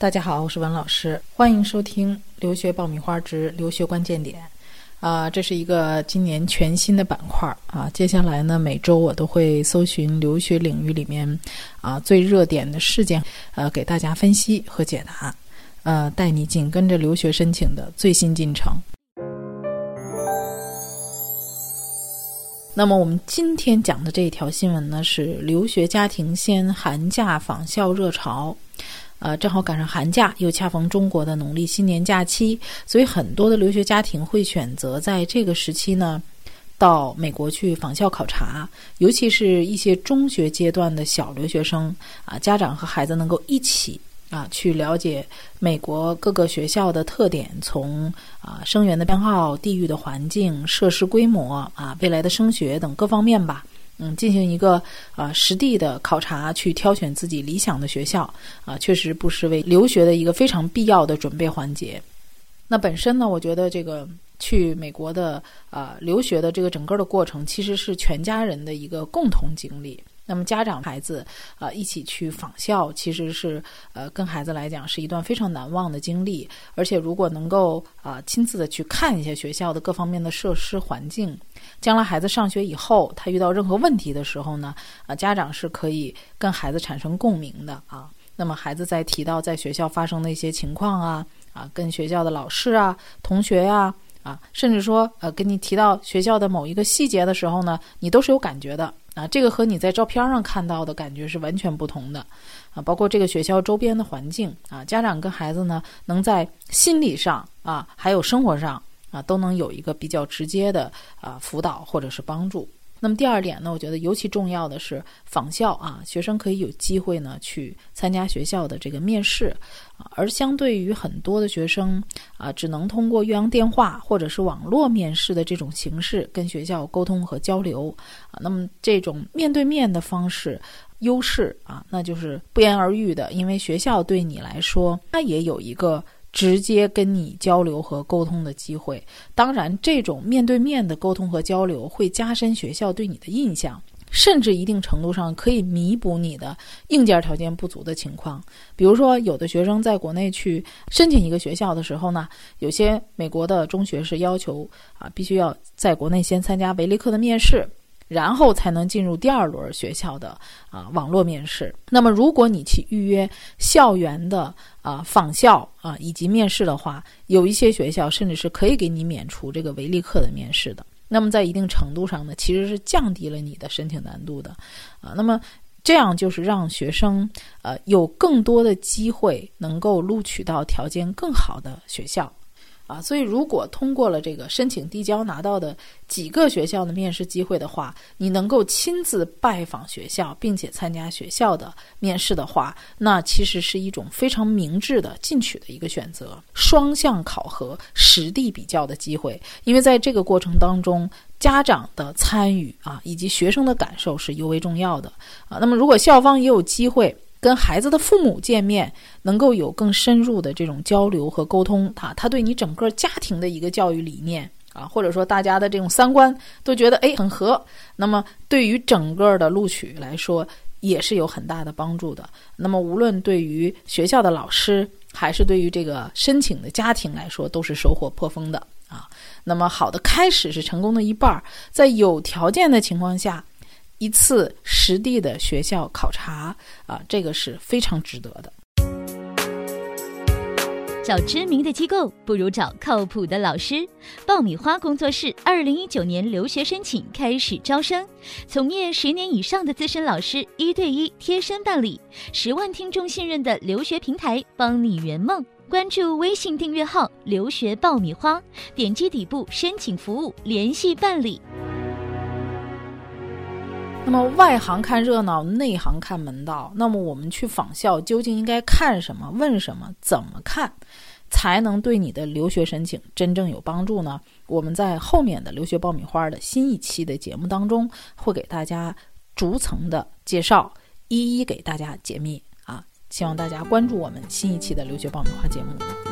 大家好，我是文老师，欢迎收听《留学爆米花之留学关键点》。啊，这是一个今年全新的板块啊。接下来呢，每周我都会搜寻留学领域里面啊最热点的事件，呃，给大家分析和解答，呃，带你紧跟着留学申请的最新进程。那么我们今天讲的这一条新闻呢，是留学家庭先寒假访校热潮。呃，正好赶上寒假，又恰逢中国的农历新年假期，所以很多的留学家庭会选择在这个时期呢，到美国去访校考察。尤其是一些中学阶段的小留学生啊，家长和孩子能够一起啊去了解美国各个学校的特点，从啊生源的偏好、地域的环境、设施规模啊、未来的升学等各方面吧。嗯，进行一个啊实地的考察，去挑选自己理想的学校啊，确实不失为留学的一个非常必要的准备环节。那本身呢，我觉得这个去美国的啊留学的这个整个的过程，其实是全家人的一个共同经历。那么家长孩子啊一起去访校，其实是呃跟孩子来讲是一段非常难忘的经历。而且如果能够啊亲自的去看一下学校的各方面的设施环境，将来孩子上学以后，他遇到任何问题的时候呢，啊家长是可以跟孩子产生共鸣的啊。那么孩子在提到在学校发生的一些情况啊啊，跟学校的老师啊、同学呀，啊甚至说呃跟你提到学校的某一个细节的时候呢，你都是有感觉的。啊，这个和你在照片上看到的感觉是完全不同的，啊，包括这个学校周边的环境啊，家长跟孩子呢，能在心理上啊，还有生活上啊，都能有一个比较直接的啊辅导或者是帮助。那么第二点呢，我觉得尤其重要的是访校啊，学生可以有机会呢去参加学校的这个面试啊，而相对于很多的学生啊，只能通过岳阳电话或者是网络面试的这种形式跟学校沟通和交流啊，那么这种面对面的方式优势啊，那就是不言而喻的，因为学校对你来说，它也有一个。直接跟你交流和沟通的机会，当然，这种面对面的沟通和交流会加深学校对你的印象，甚至一定程度上可以弥补你的硬件条件不足的情况。比如说，有的学生在国内去申请一个学校的时候呢，有些美国的中学是要求啊，必须要在国内先参加维利克的面试。然后才能进入第二轮学校的啊网络面试。那么，如果你去预约校园的啊访校啊以及面试的话，有一些学校甚至是可以给你免除这个维利课的面试的。那么，在一定程度上呢，其实是降低了你的申请难度的啊。那么，这样就是让学生呃有更多的机会能够录取到条件更好的学校。啊，所以如果通过了这个申请递交拿到的几个学校的面试机会的话，你能够亲自拜访学校，并且参加学校的面试的话，那其实是一种非常明智的进取的一个选择，双向考核、实地比较的机会。因为在这个过程当中，家长的参与啊，以及学生的感受是尤为重要的啊。那么，如果校方也有机会。跟孩子的父母见面，能够有更深入的这种交流和沟通，啊，他对你整个家庭的一个教育理念啊，或者说大家的这种三观都觉得哎很合，那么对于整个的录取来说也是有很大的帮助的。那么无论对于学校的老师，还是对于这个申请的家庭来说，都是收获颇丰的啊。那么好的开始是成功的一半，在有条件的情况下。一次实地的学校考察啊，这个是非常值得的。找知名的机构不如找靠谱的老师。爆米花工作室二零一九年留学申请开始招生，从业十年以上的资深老师一对一贴身办理，十万听众信任的留学平台，帮你圆梦。关注微信订阅号“留学爆米花”，点击底部申请服务联系办理。那么外行看热闹，内行看门道。那么我们去访校究竟应该看什么、问什么、怎么看，才能对你的留学申请真正有帮助呢？我们在后面的留学爆米花的新一期的节目当中，会给大家逐层的介绍，一一给大家解密啊！希望大家关注我们新一期的留学爆米花节目。